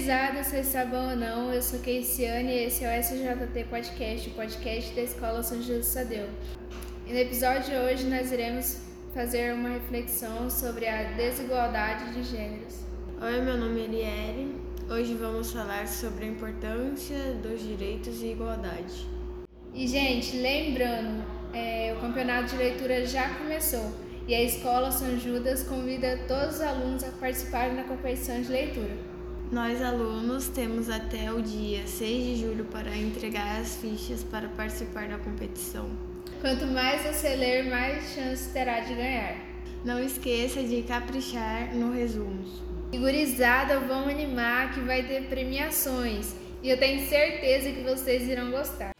gurizada, vocês sabem ou não, eu sou Keiciane e esse é o SJT Podcast, o podcast da Escola São Jesus Sadeu. E no episódio de hoje nós iremos fazer uma reflexão sobre a desigualdade de gêneros. Oi, meu nome é Eliere. Hoje vamos falar sobre a importância dos direitos e igualdade. E, gente, lembrando, é, o campeonato de leitura já começou e a Escola São Judas convida todos os alunos a participarem da competição de leitura. Nós, alunos, temos até o dia 6 de julho para entregar as fichas para participar da competição. Quanto mais você ler, mais chance terá de ganhar. Não esqueça de caprichar no resumo. Figurizada, vamos animar que vai ter premiações. E eu tenho certeza que vocês irão gostar.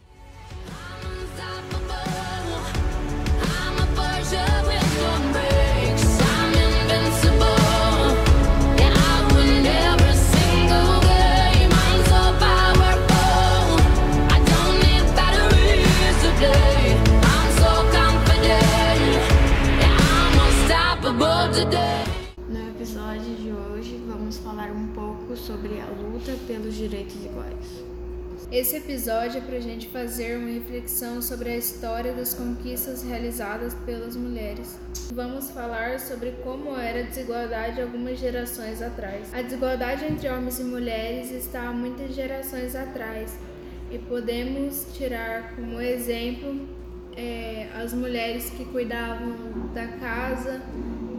Sobre a luta pelos direitos iguais. Esse episódio é para a gente fazer uma reflexão sobre a história das conquistas realizadas pelas mulheres. Vamos falar sobre como era a desigualdade algumas gerações atrás. A desigualdade entre homens e mulheres está há muitas gerações atrás e podemos tirar como exemplo é, as mulheres que cuidavam da casa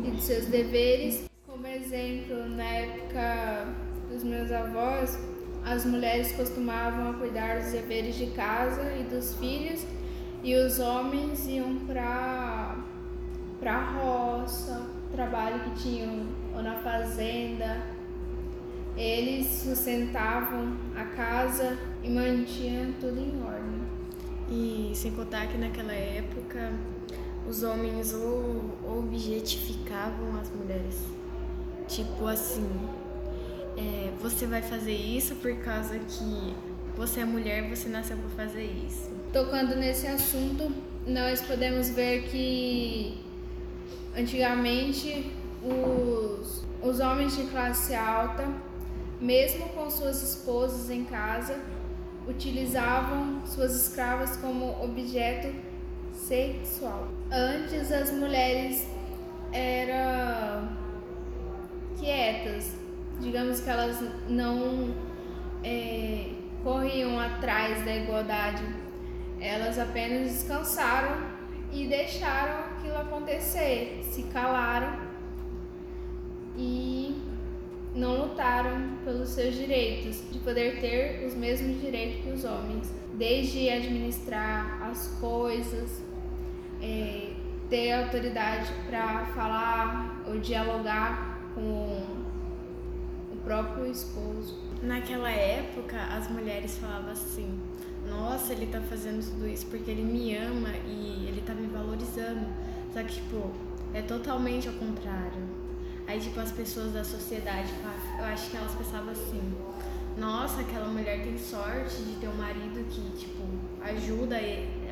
e de seus deveres. Como exemplo, na época dos meus avós, as mulheres costumavam cuidar dos deveres de casa e dos filhos e os homens iam para para roça, trabalho que tinham ou na fazenda. Eles sustentavam a casa e mantinham tudo em ordem. E sem contar que naquela época os homens objetificavam as mulheres. Tipo assim, é, você vai fazer isso por causa que você é mulher, você nasceu para fazer isso. Tocando nesse assunto, nós podemos ver que antigamente os, os homens de classe alta, mesmo com suas esposas em casa, utilizavam suas escravas como objeto sexual. Antes as mulheres eram quietas, digamos que elas não é, corriam atrás da igualdade, elas apenas descansaram e deixaram aquilo acontecer, se calaram e não lutaram pelos seus direitos, de poder ter os mesmos direitos que os homens, desde administrar as coisas, é, ter autoridade para falar ou dialogar com próprio esposo. Naquela época, as mulheres falavam assim: Nossa, ele tá fazendo tudo isso porque ele me ama e ele tá me valorizando. Só que, tipo, é totalmente ao contrário. Aí, tipo, as pessoas da sociedade, eu acho que elas pensavam assim: Nossa, aquela mulher tem sorte de ter um marido que, tipo, ajuda,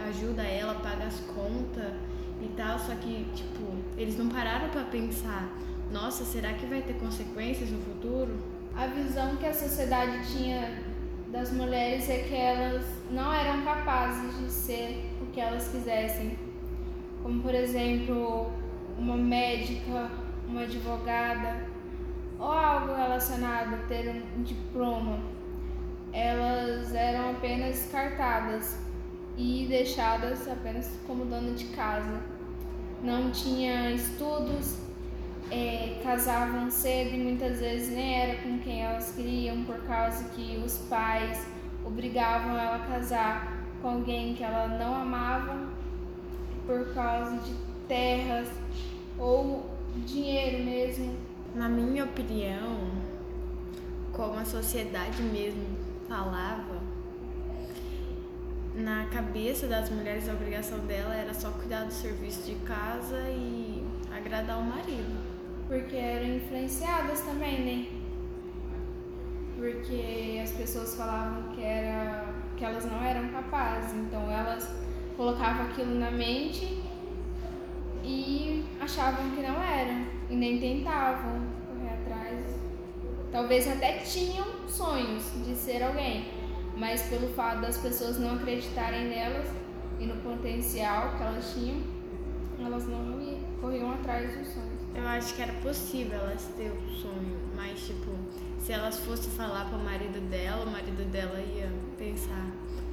ajuda ela, paga as contas e tal. Só que, tipo, eles não pararam para pensar: Nossa, será que vai ter consequências no futuro? A visão que a sociedade tinha das mulheres é que elas não eram capazes de ser o que elas quisessem. Como, por exemplo, uma médica uma advogada ou algo relacionado a ter um diploma, elas eram apenas descartadas e deixadas apenas como dona de casa. Não tinha estudos, é, casavam cedo e muitas vezes nem era com quem elas queriam, por causa que os pais obrigavam ela a casar com alguém que ela não amava, por causa de terras ou dinheiro mesmo. Na minha opinião, como a sociedade mesmo falava, na cabeça das mulheres a obrigação dela era só cuidar do serviço de casa e agradar o marido. Porque eram influenciadas também, né? Porque as pessoas falavam que, era, que elas não eram capazes, então elas colocavam aquilo na mente e achavam que não era e nem tentavam correr atrás. talvez até tinham sonhos de ser alguém, mas pelo fato das pessoas não acreditarem nelas e no potencial que elas tinham, elas não corriam atrás dos sonhos. Eu acho que era possível elas ter o sonho, mas tipo, se elas fossem falar para o marido dela, o marido dela ia pensar: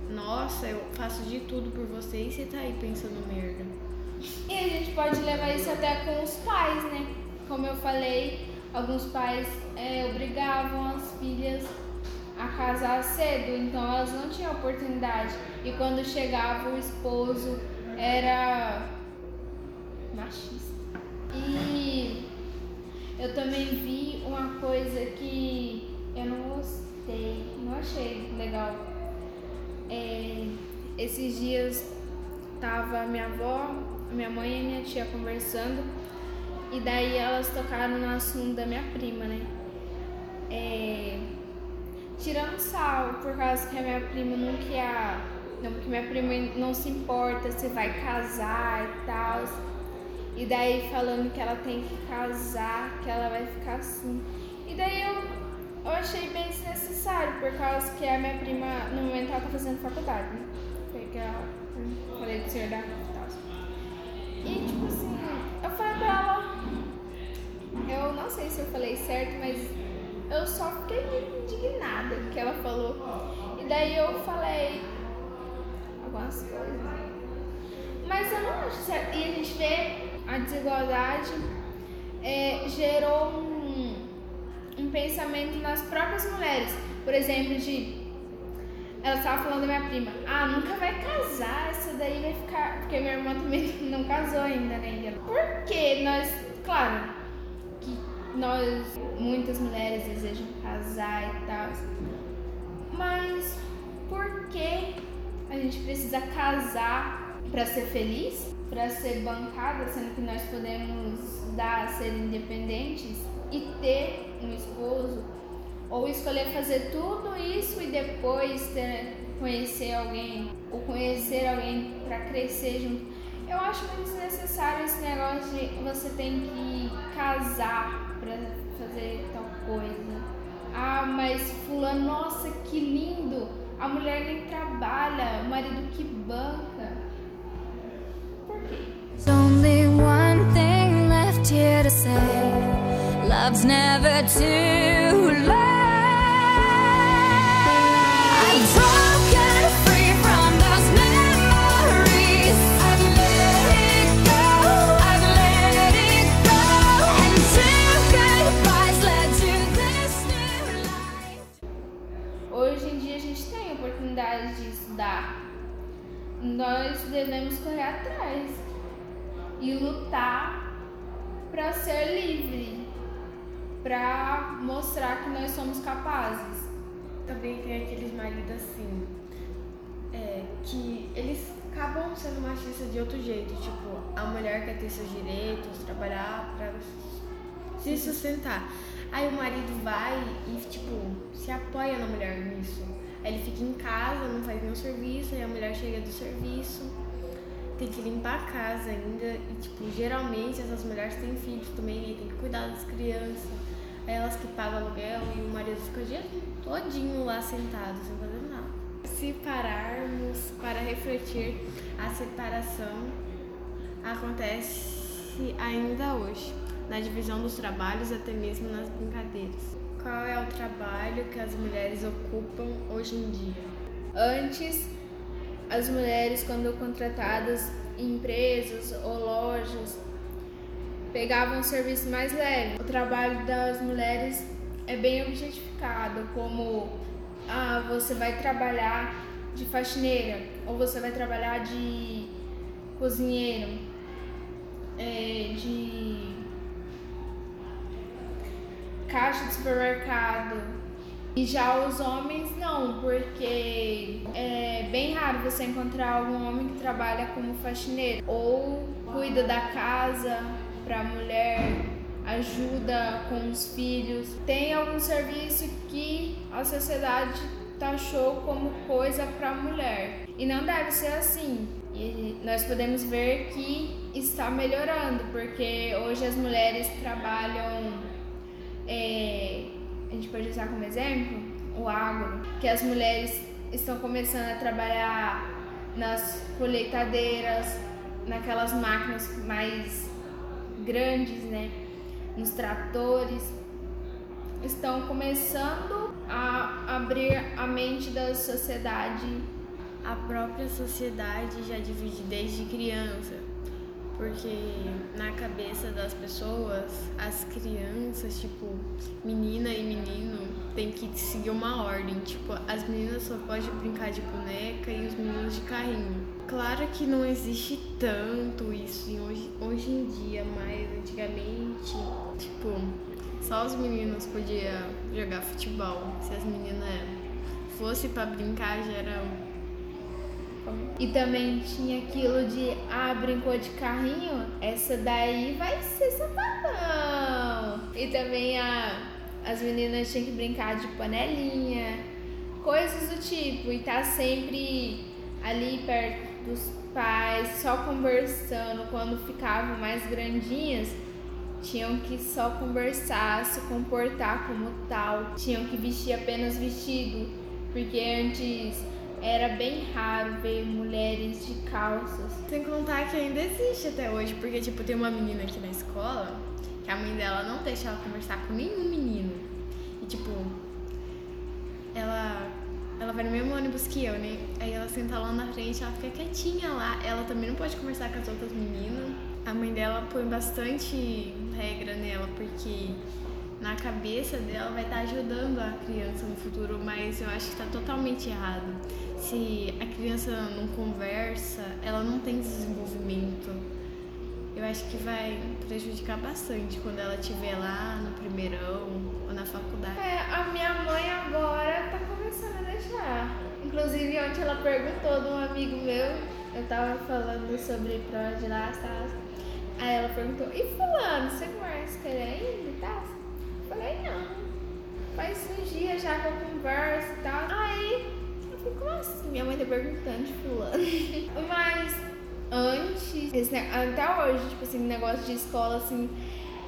Nossa, eu faço de tudo por você e você tá aí pensando merda. E a gente pode levar isso até com os pais, né? Como eu falei, alguns pais é, obrigavam as filhas a casar cedo, então elas não tinham oportunidade. E quando chegava o esposo era machista. E eu também vi uma coisa que eu não gostei, não achei legal. É, esses dias tava minha avó, minha mãe e minha tia conversando e daí elas tocaram no assunto da minha prima, né? É, tirando sal, por causa que a minha prima não quer. Não, porque minha prima não se importa se vai casar e tal. E daí falando que ela tem que casar, que ela vai ficar assim. E daí eu, eu achei bem desnecessário, por causa que a minha prima, no momento, ela tá fazendo faculdade, né? Porque ela, falei do senhor da. E tipo assim, eu falei pra ela, eu não sei se eu falei certo, mas eu só fiquei indignada que ela falou. E daí eu falei algumas coisas. Mas eu não acho certo. E a gente vê a desigualdade é, gerou um, um pensamento nas próprias mulheres. Por exemplo, de. Ela estava falando da minha prima, ah, nunca vai casar, essa daí vai ficar. Porque minha irmã também não casou ainda, né? Porque nós, claro, que nós, muitas mulheres desejam casar e tal, mas por que a gente precisa casar para ser feliz? Para ser bancada, sendo que nós podemos dar a ser independentes e ter um esposo, ou escolher fazer tudo isso e depois ter, conhecer alguém, ou conhecer alguém para crescer junto. Eu acho muito desnecessário esse negócio de você tem que casar para fazer tal coisa. Ah, mas fulano, nossa, que lindo! A mulher nem trabalha, o marido que banca. Left here to say Love's never too late. Hoje em dia a gente tem a de estudar. Nós devemos correr atrás e lutar para ser livre, para mostrar que nós somos capazes. Também tem aqueles maridos assim, é, que eles acabam sendo machistas de outro jeito, tipo, a mulher quer ter seus direitos, trabalhar para se sustentar. Aí o marido vai e, tipo, se apoia na mulher nisso. Aí ele fica em casa, não faz nenhum serviço, aí a mulher chega do serviço, tem que limpar a casa ainda. E, tipo, geralmente essas mulheres têm filhos também, aí tem que cuidar das crianças. Aí elas que pagam aluguel e o marido fica o dia todinho lá sentado, sem fazer nada. Se pararmos para refletir, a separação acontece ainda hoje, na divisão dos trabalhos, até mesmo nas brincadeiras. Qual é o trabalho que as mulheres ocupam hoje em dia? Antes, as mulheres, quando contratadas em empresas ou lojas, pegavam um serviço mais leve. O trabalho das mulheres é bem objetificado, como ah, você vai trabalhar de faxineira ou você vai trabalhar de cozinheiro, é, de caixa de supermercado. E já os homens não, porque é bem raro você encontrar algum homem que trabalha como faxineiro ou cuida da casa para a mulher, ajuda com os filhos. Tem algum serviço que a sociedade taxou como coisa para a mulher. E não deve ser assim. E nós podemos ver que está melhorando, porque hoje as mulheres trabalham é, a gente pode usar como exemplo o agro, que as mulheres estão começando a trabalhar nas colheitadeiras, naquelas máquinas mais grandes, né? Nos tratores. Estão começando a abrir a mente da sociedade. A própria sociedade já divide desde criança porque na cabeça das pessoas, as crianças, tipo, menina e menino, tem que seguir uma ordem. Tipo, as meninas só podem brincar de boneca e os meninos de carrinho. Claro que não existe tanto isso hoje, hoje em dia, mas antigamente, tipo, só os meninos podiam jogar futebol. Se as meninas fossem para brincar, já era e também tinha aquilo de, ah, brincou de carrinho? Essa daí vai ser sapatão. E também a, as meninas tinham que brincar de panelinha, coisas do tipo. E tá sempre ali perto dos pais, só conversando. Quando ficavam mais grandinhas, tinham que só conversar, se comportar como tal. Tinham que vestir apenas vestido, porque antes era bem raro ver mulheres de calças. Sem contar que ainda existe até hoje, porque tipo, tem uma menina aqui na escola que a mãe dela não deixa ela conversar com nenhum menino. E tipo, ela ela vai no mesmo ônibus que eu, né? Aí ela senta lá na frente, ela fica quietinha lá. Ela também não pode conversar com as outras meninas. A mãe dela põe bastante regra nela, porque na cabeça dela vai estar ajudando a criança no futuro, mas eu acho que está totalmente errado. Se a criança não conversa, ela não tem desenvolvimento. Eu acho que vai prejudicar bastante quando ela estiver lá no primeirão ou na faculdade. É, a minha mãe agora tá começando a deixar. Inclusive, ontem ela perguntou de um amigo meu, eu tava falando sobre prova lá, tá? Aí ela perguntou, e fulano, você conversa com ele ainda tal? Falei, não. Faz uns dias já que eu converso e tal. Aí, eu como assim? Minha mãe tá perguntando de fulano. Mas antes, esse, até hoje, tipo assim, negócio de escola, assim,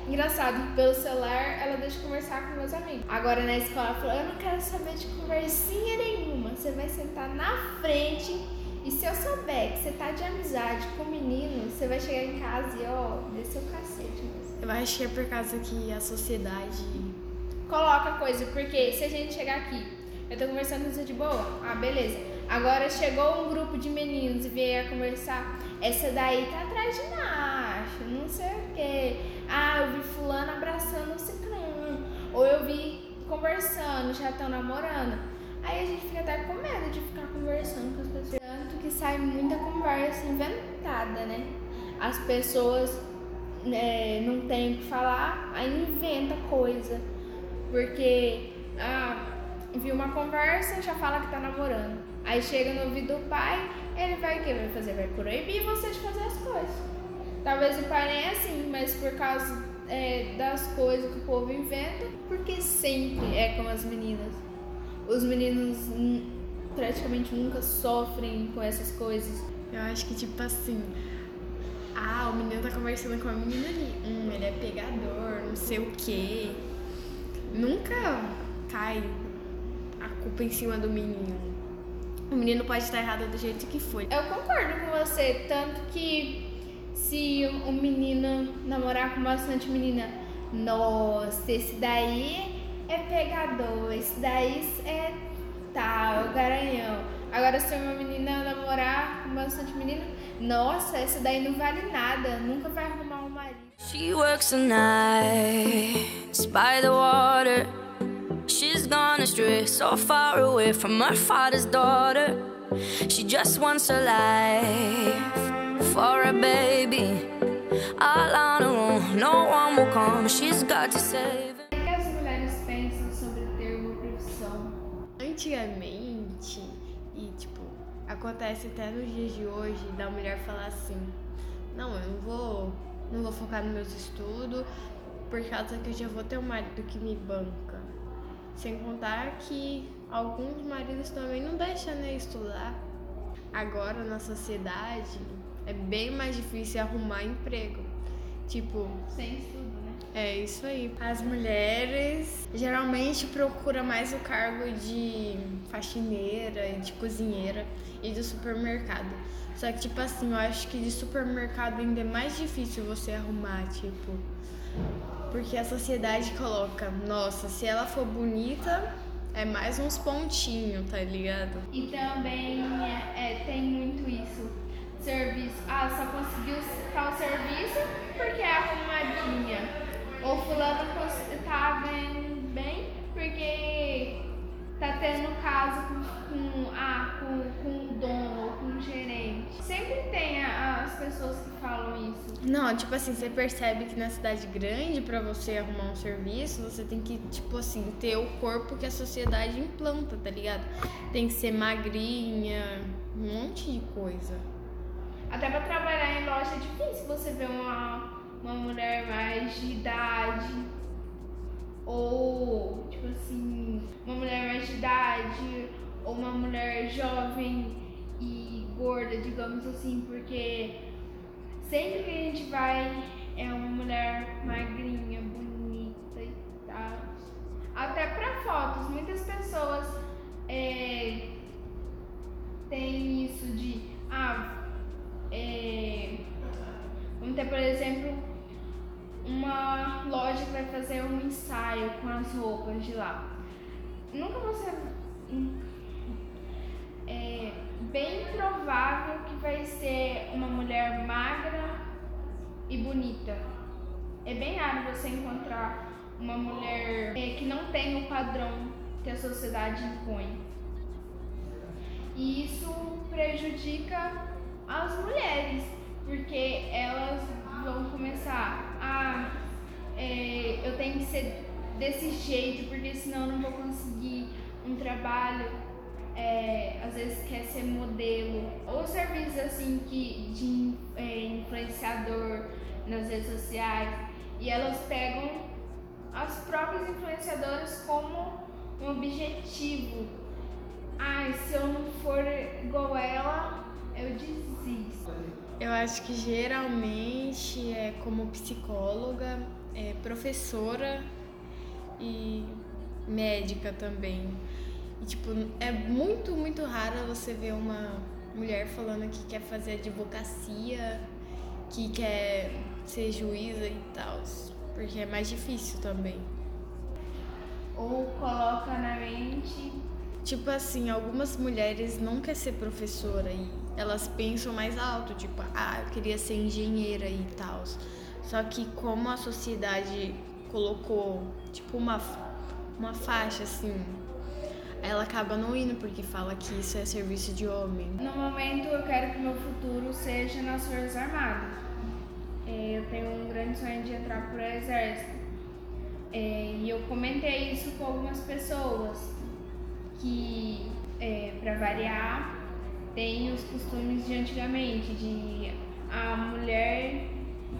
engraçado, pelo celular ela deixa conversar com meus amigos. Agora na escola ela falou, eu não quero saber de conversinha nenhuma. Você vai sentar na frente e se eu souber que você tá de amizade com o menino, você vai chegar em casa e ó, descer o cacete mesmo. Eu acho que é por causa que a sociedade coloca coisa, porque se a gente chegar aqui, eu tô conversando com você de boa, ah, beleza. Agora chegou um grupo de meninos e veio a conversar, essa daí tá atrás de macho, não sei o quê. Ah, eu vi fulano abraçando o ciclano, ou eu vi conversando, já estão namorando. Aí a gente fica até com medo de ficar conversando com as pessoas. Que sai muita conversa inventada, né? As pessoas é, não tem o que falar, aí inventa coisa. Porque ah, viu uma conversa, já fala que tá namorando. Aí chega no ouvido do pai, ele vai o que? Vai fazer? Vai proibir você de fazer as coisas. Talvez o pai nem é assim, mas por causa é, das coisas que o povo inventa, porque sempre é com as meninas. Os meninos praticamente nunca sofrem com essas coisas. Eu acho que tipo assim, ah, o menino tá conversando com a menina ali. Hum, ele é pegador, não sei o quê. Nunca cai a culpa em cima do menino. O menino pode estar errado do jeito que foi. Eu concordo com você, tanto que se um menino namorar com bastante menina, nossa, esse daí é pegador, esse daí é tal, garanhão. Agora se uma menina namorar com bastante menino, nossa, essa daí não vale nada, nunca vai arrumar um marido. She works the nights by the water. She's gone astray, so far away from her father's daughter. She just wants a life for a baby. All on her own, no one will come. She's got to save. Antigamente, e tipo acontece até nos dias de hoje da mulher falar assim: "Não, eu não vou, não vou focar nos meus estudos por causa que eu já vou ter um marido que me banca". Sem contar que alguns maridos também não deixam né, estudar. Agora na sociedade é bem mais difícil arrumar emprego. Tipo, sem estudo, né? É isso aí. As mulheres geralmente procuram mais o cargo de faxineira, de cozinheira e do supermercado. Só que, tipo assim, eu acho que de supermercado ainda é mais difícil você arrumar, tipo. Porque a sociedade coloca, nossa, se ela for bonita, é mais uns pontinhos, tá ligado? E também é, é, tem muito isso. Serviço. Ah, só conseguiu tal serviço porque é arrumadinha. Ou fulano tá ganhando bem porque tá tendo caso com, com, ah, com, com o dono ou com o gerente. Sempre tem as pessoas que falam isso. Não, tipo assim, você percebe que na cidade grande, para você arrumar um serviço, você tem que, tipo assim, ter o corpo que a sociedade implanta, tá ligado? Tem que ser magrinha, um monte de coisa. Até pra trabalhar em loja é difícil você ver uma, uma mulher mais de idade ou tipo assim, uma mulher mais de idade, ou uma mulher jovem e gorda, digamos assim, porque sempre que a gente vai é uma mulher magrinha, bonita e tal. Até para fotos, muitas pessoas é, têm isso de ah, é, vamos ter por exemplo uma loja que vai fazer um ensaio com as roupas de lá. Nunca você. É bem provável que vai ser uma mulher magra e bonita. É bem raro você encontrar uma mulher é, que não tem o padrão que a sociedade impõe. E isso prejudica as mulheres, porque elas vão começar a. É, eu tenho que ser desse jeito, porque senão eu não vou conseguir um trabalho. É, às vezes quer ser modelo, ou serviços assim que, de é, influenciador nas redes sociais, e elas pegam as próprias influenciadoras como um objetivo. Ai, se eu não for igual ela, eu desisto. Eu acho que geralmente é como psicóloga, é professora e médica também. E, tipo, é muito, muito raro você ver uma mulher falando que quer fazer advocacia, que quer ser juíza e tal, porque é mais difícil também. Ou coloca na mente. Tipo assim, algumas mulheres não querem ser professora e elas pensam mais alto, tipo, ah, eu queria ser engenheira e tal. Só que como a sociedade colocou, tipo, uma, uma faixa assim, ela acaba não indo porque fala que isso é serviço de homem. No momento eu quero que meu futuro seja nas Forças Armadas. É, eu tenho um grande sonho de entrar pro exército. É, e eu comentei isso com algumas pessoas que, é, para variar, tem os costumes de antigamente, de a mulher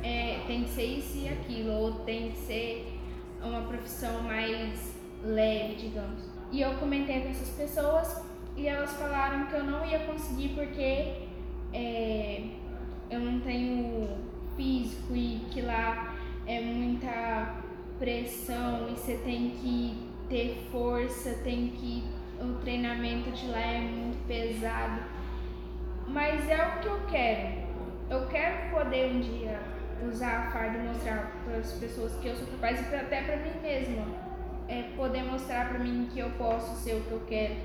é, tem que ser isso e aquilo, ou tem que ser uma profissão mais leve, digamos. E eu comentei com essas pessoas e elas falaram que eu não ia conseguir porque é, eu não tenho físico e que lá é muita pressão e você tem que ter força, tem que o treinamento de lá é muito pesado mas é o que eu quero. Eu quero poder um dia usar a farda e mostrar para as pessoas que eu sou capaz e até para mim mesma. É poder mostrar para mim que eu posso ser o que eu quero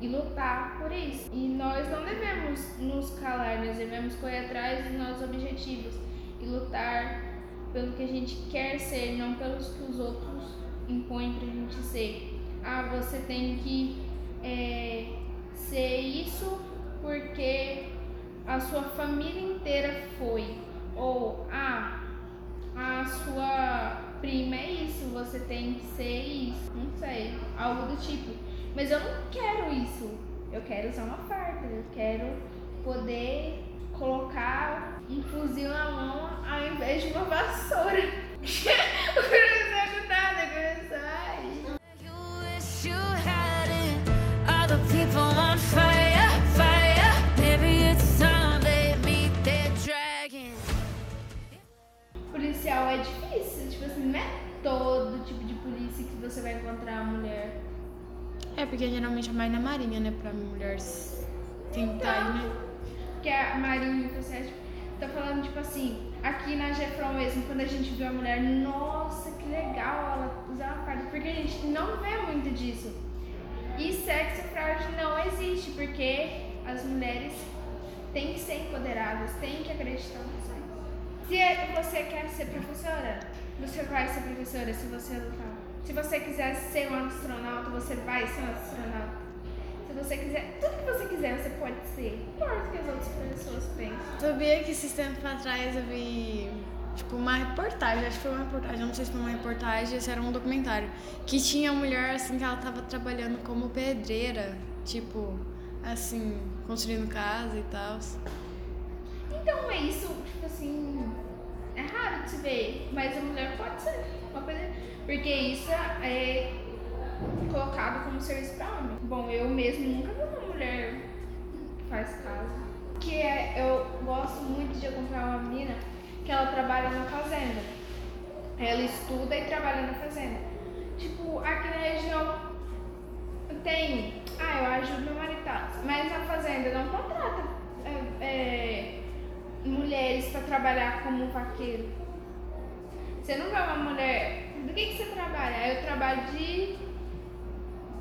e lutar por isso. E nós não devemos nos calar, nós devemos correr atrás dos nossos objetivos e lutar pelo que a gente quer ser, não pelos que os outros impõem pra gente ser. Ah, você tem que é, ser isso porque a sua família inteira foi. Ou, ah, a sua prima é isso, você tem que ser isso. Não sei, algo do tipo. Mas eu não quero isso. Eu quero usar uma farda, eu quero poder colocar um fuzil na mão ao invés de uma vassoura. geral é difícil, tipo assim, não é todo tipo de polícia que você vai encontrar a mulher. É, porque geralmente é mais na marinha, né, pra mulher tentar, então, né? Porque é a marinha, você acha, tá falando, tipo assim, aqui na Jefron mesmo, quando a gente viu a mulher, nossa, que legal ela usar uma farda, porque a gente não vê muito disso. E sexo fraude não existe, porque as mulheres têm que ser empoderadas, têm que acreditar se é, você quer ser professora, você vai ser professora se você lutar. Se você quiser ser um astronauta, você vai ser um astronauta. Se você quiser, tudo que você quiser, você pode ser. Não importa o que as outras pessoas pensam. Sabia que esses tempos atrás eu vi tipo uma reportagem, acho que foi uma reportagem, não sei se foi uma reportagem, se era um documentário, que tinha uma mulher assim que ela tava trabalhando como pedreira, tipo, assim, construindo casa e tal. Então é isso, tipo assim, é raro de se ver, mas a mulher pode ser uma coisa, porque isso é colocado como serviço para homem. Bom, eu mesmo nunca vi uma mulher que faz casa. Que é, eu gosto muito de acompanhar uma menina que ela trabalha na fazenda. Ela estuda e trabalha na fazenda. Tipo, aqui na região tem, ah, eu ajudo meu marido, mas na fazenda não contrata é, é, mulheres para trabalhar como vaqueiro. Você não vê uma mulher. Do que, que você trabalha? Eu trabalho de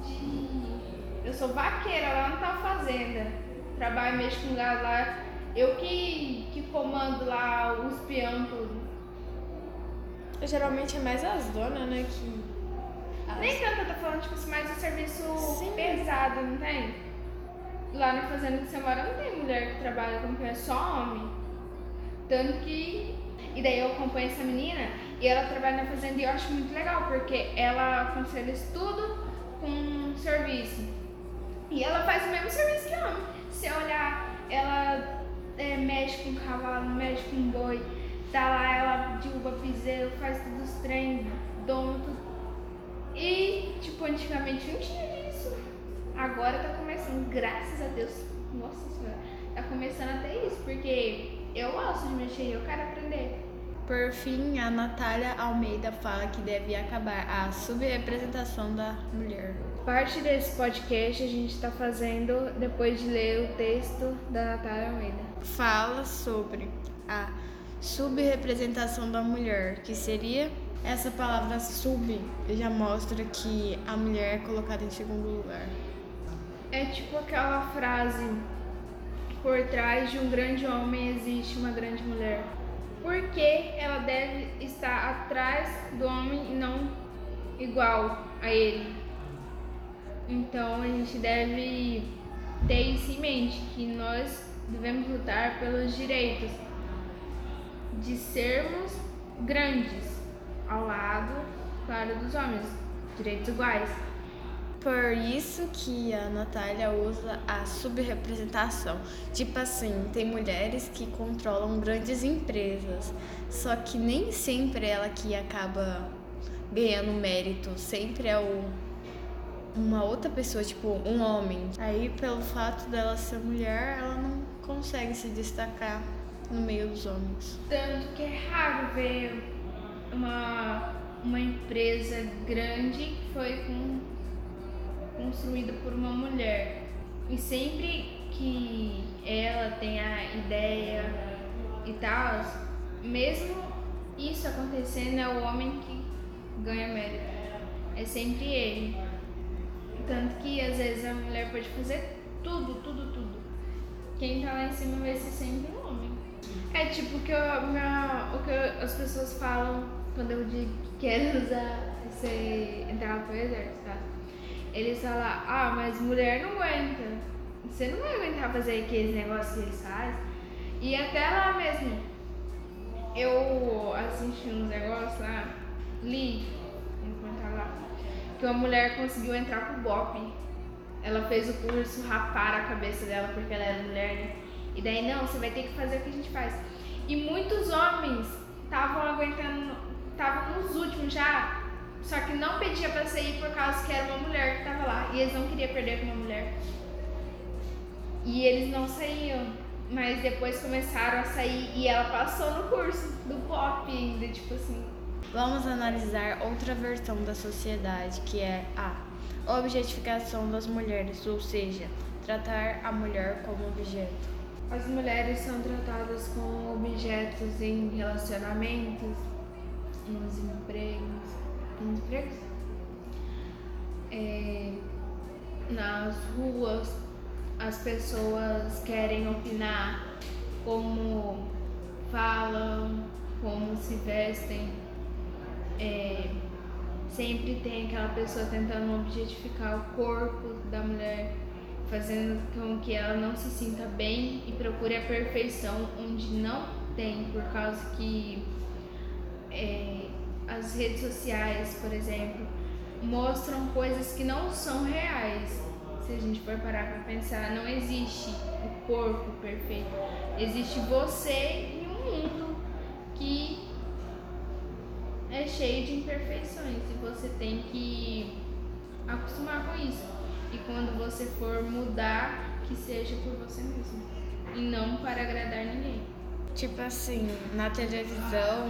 de. Eu sou vaqueira lá na tal fazenda. Trabalho mesmo com gado lá. Eu que, que comando lá os peão tudo. Geralmente é mais as donas, né? Que. As... Nem tanto, eu tô falando, tipo assim, mais o serviço Sim. pesado, não tem? Lá na fazenda que você mora não tem mulher que trabalha com é só homem. Tanto que. E daí eu acompanho essa menina e ela trabalha na fazenda e eu acho muito legal, porque ela aconselha tudo com serviço. E ela faz o mesmo serviço que homem. Se olhar, ela é, mexe com cavalo, mexe com boi, tá lá, ela derruba piseiro, faz todos os trem, doma tudo. E, tipo, antigamente não tinha isso. Agora tá começando, graças a Deus. Nossa senhora, tá começando a ter isso, porque eu gosto de mexer, eu quero aprender. Por fim, a Natália Almeida fala que deve acabar a subrepresentação da mulher. Parte desse podcast a gente está fazendo depois de ler o texto da Natália Almeida. Fala sobre a subrepresentação da mulher, que seria essa palavra sub já mostra que a mulher é colocada em segundo lugar. É tipo aquela frase: por trás de um grande homem existe uma grande mulher porque ela deve estar atrás do homem e não igual a ele. Então a gente deve ter isso em mente, que nós devemos lutar pelos direitos de sermos grandes ao lado, claro, dos homens, direitos iguais. Por isso que a Natália usa a subrepresentação. Tipo assim, tem mulheres que controlam grandes empresas, só que nem sempre ela que acaba ganhando mérito, sempre é o, uma outra pessoa, tipo um homem. Aí, pelo fato dela ser mulher, ela não consegue se destacar no meio dos homens. Tanto que é raro ver uma, uma empresa grande que foi com construída por uma mulher. E sempre que ela tem a ideia e tal, mesmo isso acontecendo, é o homem que ganha mérito. É sempre ele. Tanto que às vezes a mulher pode fazer tudo, tudo, tudo. Quem tá lá em cima vai ser sempre o homem. É tipo que eu, minha, o que as pessoas falam quando eu digo que quero usar, ser, entrar pro exército, tá? Eles falam, ah, mas mulher não aguenta. Você não vai aguentar fazer aqueles negócios que eles fazem. E até lá mesmo, eu assisti uns negócios lá, li, enquanto lá, que uma mulher conseguiu entrar pro BOP. Ela fez o curso, rapar a cabeça dela porque ela era mulher, né? E daí, não, você vai ter que fazer o que a gente faz. E muitos homens estavam aguentando, estavam nos últimos já, só que não pedia para sair por causa que era uma mulher que tava lá. E eles não queriam perder com uma mulher. E eles não saíam. Mas depois começaram a sair e ela passou no curso do pop ainda, tipo assim. Vamos analisar outra versão da sociedade, que é a objetificação das mulheres, ou seja, tratar a mulher como objeto. As mulheres são tratadas como objetos em relacionamentos, nos empregos, empregos, é, nas ruas, as pessoas querem opinar como falam, como se vestem. É, sempre tem aquela pessoa tentando objetificar o corpo da mulher, fazendo com que ela não se sinta bem e procure a perfeição onde não tem, por causa que é, as redes sociais, por exemplo, mostram coisas que não são reais. Se a gente for parar para pensar, não existe o corpo perfeito. Existe você em um mundo que é cheio de imperfeições e você tem que acostumar com isso. E quando você for mudar, que seja por você mesmo e não para agradar ninguém. Tipo assim, na televisão,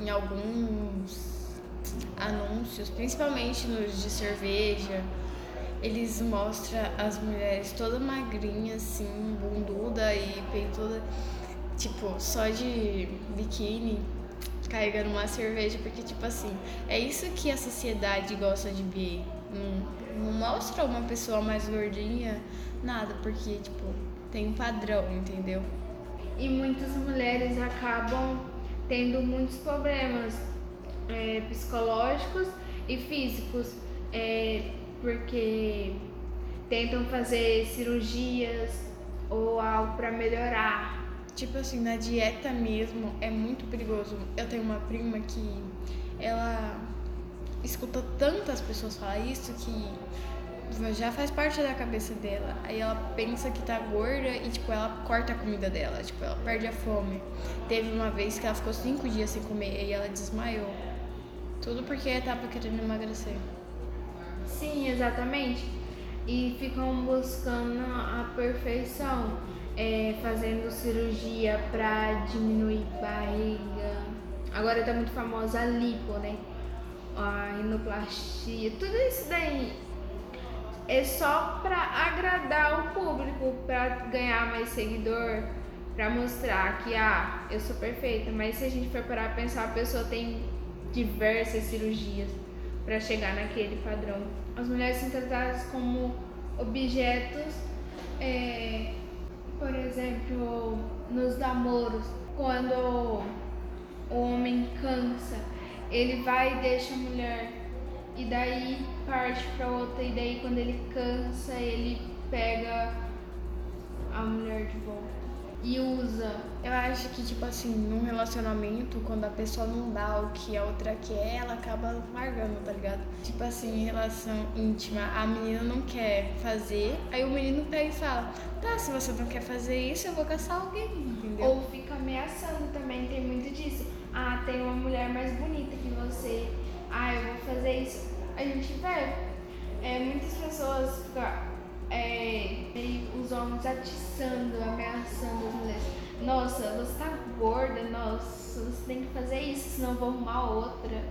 em alguns anúncios, principalmente nos de cerveja, eles mostram as mulheres toda magrinha, assim, bunduda e peituda, tipo, só de biquíni, carregando uma cerveja, porque, tipo assim, é isso que a sociedade gosta de ver. Não, não mostra uma pessoa mais gordinha, nada, porque, tipo, tem um padrão, entendeu? E muitas mulheres acabam tendo muitos problemas é, psicológicos e físicos, é, porque tentam fazer cirurgias ou algo para melhorar. Tipo assim, na dieta mesmo é muito perigoso. Eu tenho uma prima que ela escuta tantas pessoas falar isso que já faz parte da cabeça dela. Aí ela pensa que tá gorda e, tipo, ela corta a comida dela. Tipo, ela perde a fome. Teve uma vez que ela ficou cinco dias sem comer e ela desmaiou. Tudo porque tava querendo emagrecer. Sim, exatamente. E ficam buscando a perfeição, é, fazendo cirurgia pra diminuir barriga. Agora tá muito famosa a lipo, né? A inoplastia, tudo isso daí é só pra agradar o público, pra ganhar mais seguidor, pra mostrar que, ah, eu sou perfeita. Mas se a gente for parar a pensar, a pessoa tem diversas cirurgias para chegar naquele padrão. As mulheres são tratadas como objetos, é, por exemplo, nos namoros, quando o homem cansa, ele vai e deixa a mulher e daí parte para outra e daí quando ele cansa ele pega a mulher de volta e usa. Eu acho que, tipo assim, num relacionamento, quando a pessoa não dá o que a outra quer, ela acaba largando, tá ligado? Tipo assim, em relação íntima, a menina não quer fazer, aí o menino pega e fala: tá, se você não quer fazer isso, eu vou caçar alguém, entendeu? Ou fica ameaçando também, tem muito disso. Ah, tem uma mulher mais bonita que você. Ah, eu vou fazer isso. A gente vê. É, muitas pessoas ficam é, os homens atiçando, ameaçando as mulheres. Nossa, você tá gorda, nossa, você tem que fazer isso, senão vou arrumar outra.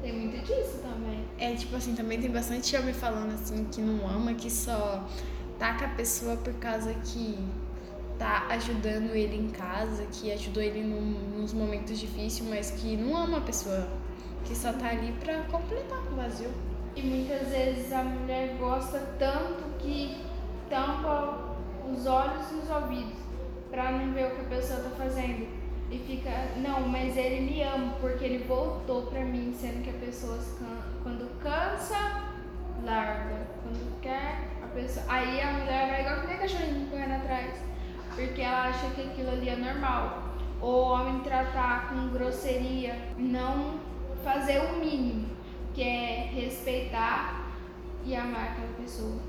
Tem muito disso também. É, tipo assim, também tem bastante homem falando assim que não ama, que só taca a pessoa por causa que tá ajudando ele em casa, que ajudou ele num, nos momentos difíceis, mas que não ama a pessoa, que só tá ali pra completar o vazio. E muitas vezes a mulher gosta tanto que tampa os olhos e os ouvidos para não ver o que a pessoa tá fazendo. E fica, não, mas ele me ama porque ele voltou pra mim, sendo que a pessoa quando cansa, larga. Quando quer, a pessoa. Aí a mulher vai igual que nem cachorrinho correndo atrás. Porque ela acha que aquilo ali é normal. Ou o homem tratar com grosseria, não fazer o mínimo que é respeitar e amar aquela pessoa.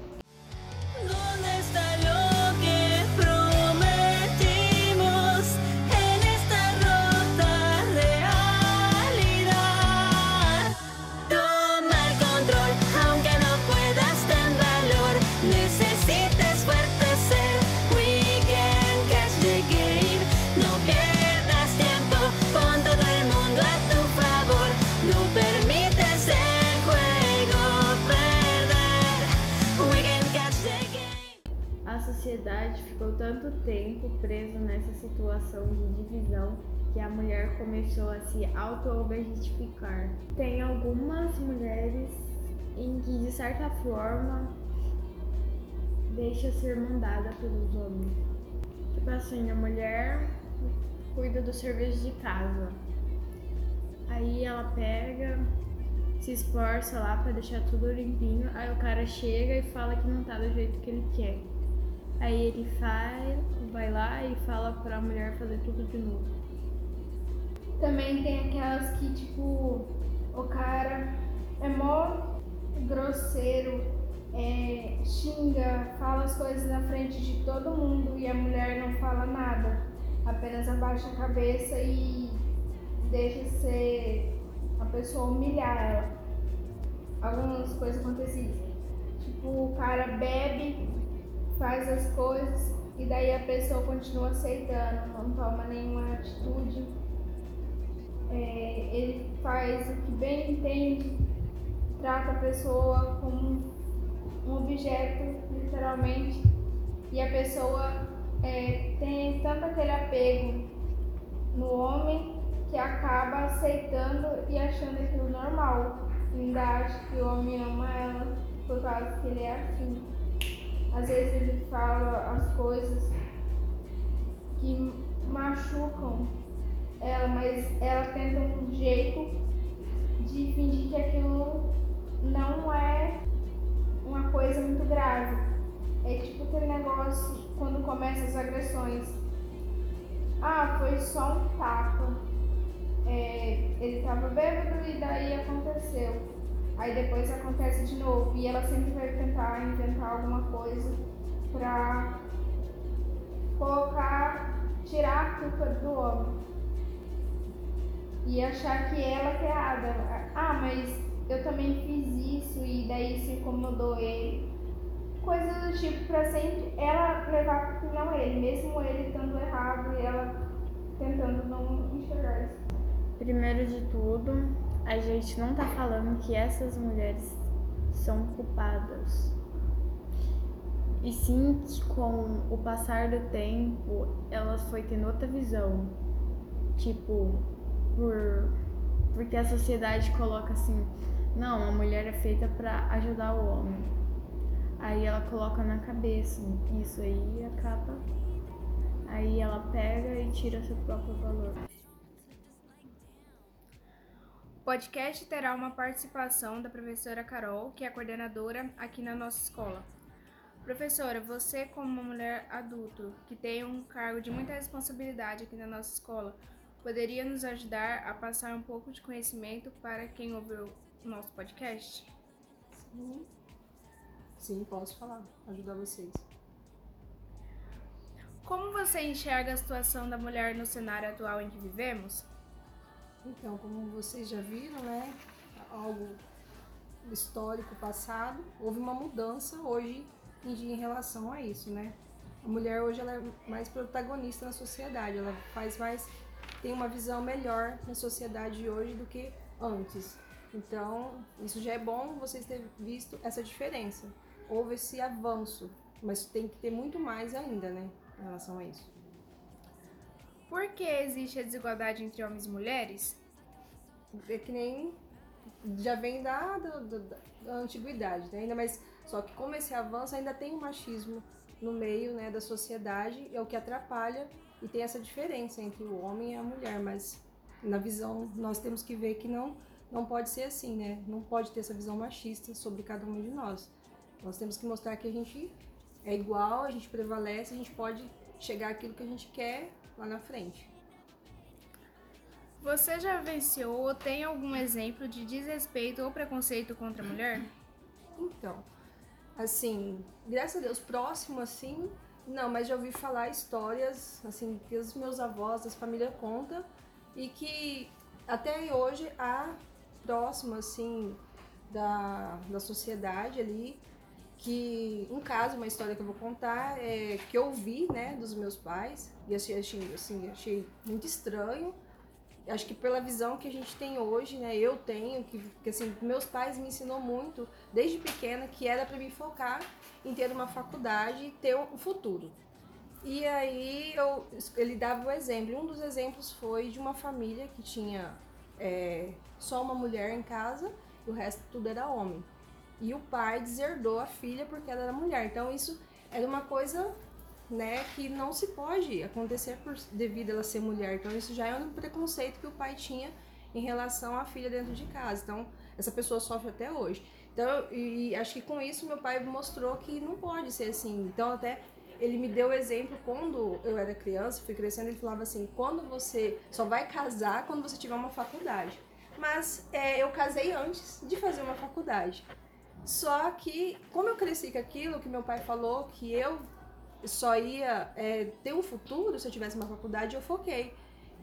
Situação de divisão que a mulher começou a se auto-objetificar. Tem algumas mulheres em que, de certa forma, deixa ser mandada pelos homens. Tipo assim, a mulher cuida do serviço de casa. Aí ela pega, se esforça lá para deixar tudo limpinho. Aí o cara chega e fala que não tá do jeito que ele quer. Aí ele faz, vai lá e fala pra mulher fazer tudo de novo. Também tem aquelas que, tipo, o cara é mó grosseiro, é, xinga, fala as coisas na frente de todo mundo e a mulher não fala nada, apenas abaixa a cabeça e deixa ser a pessoa humilhar ela. Algumas coisas aconteciam. Tipo, o cara bebe, faz as coisas e daí a pessoa continua aceitando, não toma nenhuma atitude. É, ele faz o que bem entende, trata a pessoa como um objeto, literalmente, e a pessoa é, tem tanto aquele apego no homem que acaba aceitando e achando aquilo normal. Ainda acha que o homem ama ela por causa que ele é assim. Às vezes ele fala as coisas que machucam ela, mas ela tenta um jeito de fingir que aquilo não é uma coisa muito grave. É tipo aquele negócio quando começam as agressões. Ah, foi só um tapa. É, ele tava bêbado e daí aconteceu. Aí depois acontece de novo. E ela sempre vai tentar inventar alguma coisa pra colocar, tirar a culpa do homem. E achar que ela é errada. Ah, mas eu também fiz isso e daí isso incomodou ele. Coisas do tipo pra sempre ela levar não ele, mesmo ele estando errado e ela tentando não enxergar isso. Primeiro de tudo, a gente não tá falando que essas mulheres são culpadas. E sim que com o passar do tempo elas foi tendo outra visão. Tipo, por porque a sociedade coloca assim, não, a mulher é feita para ajudar o homem. Aí ela coloca na cabeça isso aí acaba. Aí ela pega e tira seu próprio valor. O podcast terá uma participação da professora Carol, que é coordenadora aqui na nossa escola. Professora, você como uma mulher adulta que tem um cargo de muita responsabilidade aqui na nossa escola, poderia nos ajudar a passar um pouco de conhecimento para quem ouviu nosso podcast? Sim. Sim, posso falar, ajudar vocês. Como você enxerga a situação da mulher no cenário atual em que vivemos? Então, como vocês já viram, né, algo histórico passado, houve uma mudança hoje em dia em relação a isso, né? A mulher hoje ela é mais protagonista na sociedade, ela faz mais tem uma visão melhor na sociedade hoje do que antes. Então, isso já é bom vocês terem visto essa diferença. Houve esse avanço, mas tem que ter muito mais ainda, né, em relação a isso. Por que existe a desigualdade entre homens e mulheres? É que nem já vem da, da, da, da antiguidade, né? ainda mais só que como esse avanço ainda tem o machismo no meio né, da sociedade, é o que atrapalha e tem essa diferença entre o homem e a mulher, mas na visão nós temos que ver que não não pode ser assim, né? Não pode ter essa visão machista sobre cada um de nós. Nós temos que mostrar que a gente é igual, a gente prevalece, a gente pode chegar àquilo que a gente quer lá na frente. Você já venceu ou tem algum exemplo de desrespeito ou preconceito contra a mulher? Então, assim, graças a Deus, próximo assim, não, mas já ouvi falar histórias, assim, que os meus avós, da família conta e que até hoje há próximo, assim, da, da sociedade ali, que um caso, uma história que eu vou contar, é que eu vi, né, dos meus pais, e achei, assim, achei muito estranho, acho que pela visão que a gente tem hoje, né, eu tenho, que, que assim, meus pais me ensinou muito, desde pequena, que era para me focar em ter uma faculdade e ter um futuro. E aí eu, ele dava o exemplo. Um dos exemplos foi de uma família que tinha é, só uma mulher em casa e o resto tudo era homem. E o pai deserdou a filha porque ela era mulher. Então isso era uma coisa né, que não se pode acontecer por, devido a ela ser mulher. Então isso já é um preconceito que o pai tinha em relação à filha dentro de casa. Então essa pessoa sofre até hoje. Então, e, acho que com isso meu pai mostrou que não pode ser assim. Então até ele me deu o exemplo quando eu era criança, fui crescendo, ele falava assim: quando você só vai casar quando você tiver uma faculdade. Mas é, eu casei antes de fazer uma faculdade. Só que, como eu cresci com aquilo que meu pai falou, que eu só ia é, ter um futuro se eu tivesse uma faculdade, eu foquei.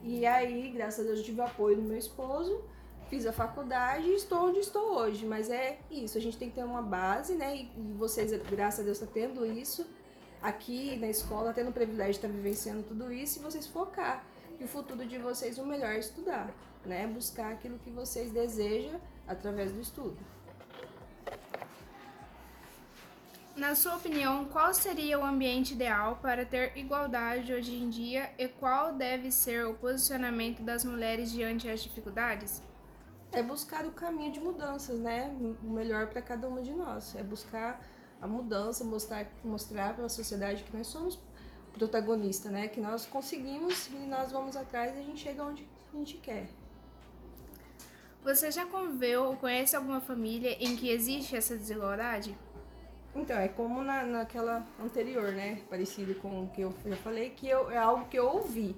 E aí, graças a Deus, eu tive o apoio do meu esposo, fiz a faculdade e estou onde estou hoje. Mas é isso, a gente tem que ter uma base, né? E vocês, graças a Deus, estão tá tendo isso aqui na escola, tendo o privilégio de estar vivenciando tudo isso e vocês focar. E o futuro de vocês, o melhor é estudar, né? Buscar aquilo que vocês desejam através do estudo. Na sua opinião, qual seria o ambiente ideal para ter igualdade hoje em dia e qual deve ser o posicionamento das mulheres diante das dificuldades? É buscar o caminho de mudanças, né? O melhor para cada uma de nós. É buscar a mudança, mostrar, mostrar para a sociedade que nós somos protagonistas, né? Que nós conseguimos e nós vamos atrás e a gente chega onde a gente quer. Você já conviveu ou conhece alguma família em que existe essa desigualdade? Então, é como na, naquela anterior, né? Parecido com o que eu já falei, que eu, é algo que eu ouvi,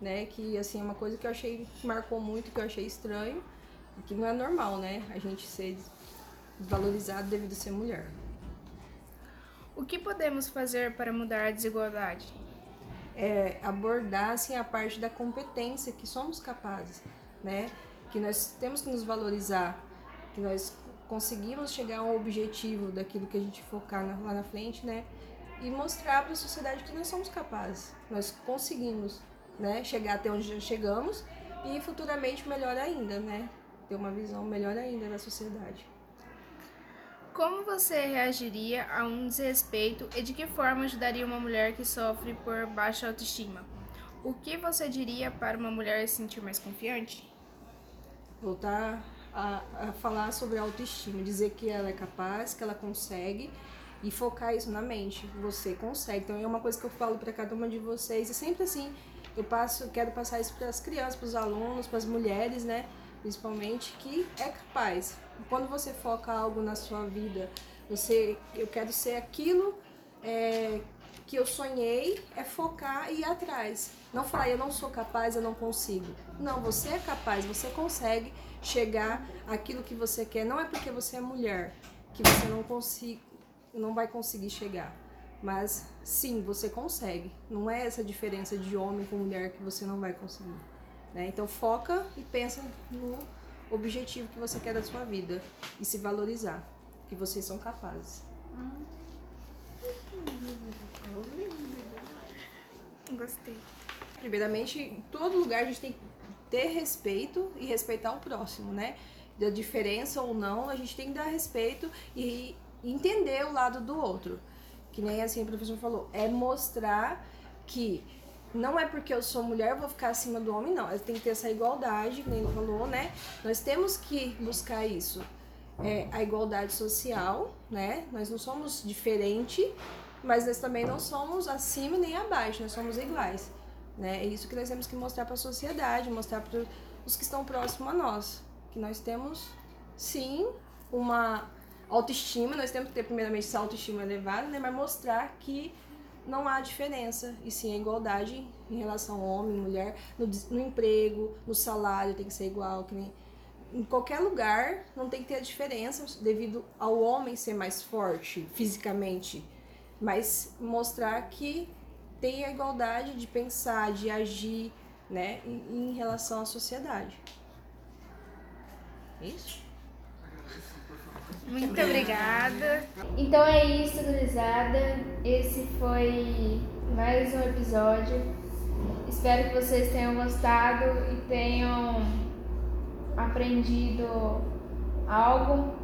né? Que, assim, é uma coisa que eu achei, que marcou muito, que eu achei estranho, que não é normal, né? A gente ser desvalorizado devido a ser mulher. O que podemos fazer para mudar a desigualdade? É abordar assim, a parte da competência que somos capazes, né? Que nós temos que nos valorizar, que nós conseguimos chegar ao objetivo daquilo que a gente focar lá na frente, né? E mostrar para a sociedade que nós somos capazes, nós conseguimos, né? Chegar até onde já chegamos e futuramente melhor ainda, né? Ter uma visão melhor ainda da sociedade. Como você reagiria a um desrespeito e de que forma ajudaria uma mulher que sofre por baixa autoestima? O que você diria para uma mulher se sentir mais confiante? Voltar a, a falar sobre autoestima, dizer que ela é capaz, que ela consegue e focar isso na mente. Você consegue. Então é uma coisa que eu falo para cada uma de vocês e sempre assim eu passo, quero passar isso para as crianças, para os alunos, para as mulheres, né? Principalmente que é capaz quando você foca algo na sua vida, você, eu quero ser aquilo é, que eu sonhei, é focar e ir atrás. Não falar, eu não sou capaz, eu não consigo. Não, você é capaz, você consegue chegar àquilo que você quer. Não é porque você é mulher que você não consiga, não vai conseguir chegar. Mas sim, você consegue. Não é essa diferença de homem com mulher que você não vai conseguir. Né? Então foca e pensa no objetivo que você quer da sua vida e se valorizar, que vocês são capazes. Gostei. Primeiramente, em todo lugar a gente tem que ter respeito e respeitar o próximo, né? Da diferença ou não, a gente tem que dar respeito e entender o lado do outro. Que nem assim o professor falou, é mostrar que não é porque eu sou mulher eu vou ficar acima do homem, não. Tem que ter essa igualdade, que ele falou, né? Nós temos que buscar isso. É, a igualdade social, né? Nós não somos diferente, mas nós também não somos acima nem abaixo, nós somos iguais. Né? É isso que nós temos que mostrar para a sociedade, mostrar para os que estão próximos a nós. Que nós temos, sim, uma autoestima, nós temos que ter primeiramente essa autoestima elevada, né? mas mostrar que não há diferença, e sim a igualdade em relação ao homem, mulher, no, no emprego, no salário tem que ser igual, que nem, em qualquer lugar não tem que ter a diferença devido ao homem ser mais forte fisicamente, mas mostrar que tem a igualdade de pensar, de agir, né, em, em relação à sociedade. É isso? Muito obrigada. Então é isso, gurizada. Esse foi mais um episódio. Espero que vocês tenham gostado e tenham aprendido algo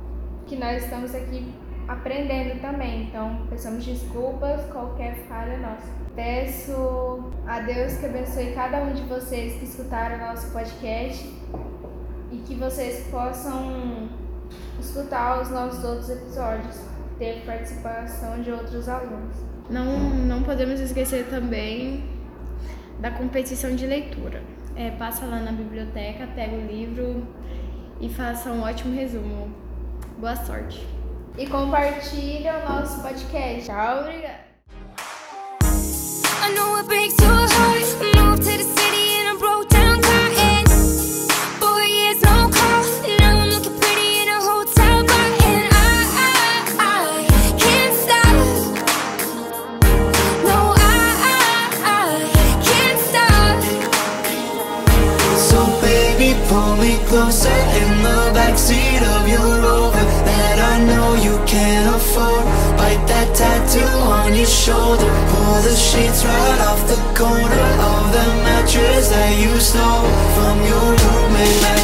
que nós estamos aqui aprendendo também. Então, peçamos desculpas, qualquer falha nossa. Peço a Deus que abençoe cada um de vocês que escutaram o nosso podcast e que vocês possam escutar os nossos outros episódios, ter participação de outros alunos. Não, não podemos esquecer também da competição de leitura. É, passa lá na biblioteca, pega o livro e faça um ótimo resumo. Boa sorte! E compartilha o nosso podcast. Tchau, obrigada! I know it breaks your heart. Moved to the city and I broke down crying. Four years no call. Now I'm looking pretty in a hotel bar, and I, I, I can't stop. No, I, I, I can't stop. So baby, pull me closer tattoo on your shoulder. Pull the sheets right off the corner of the mattress that you stole from your roommate.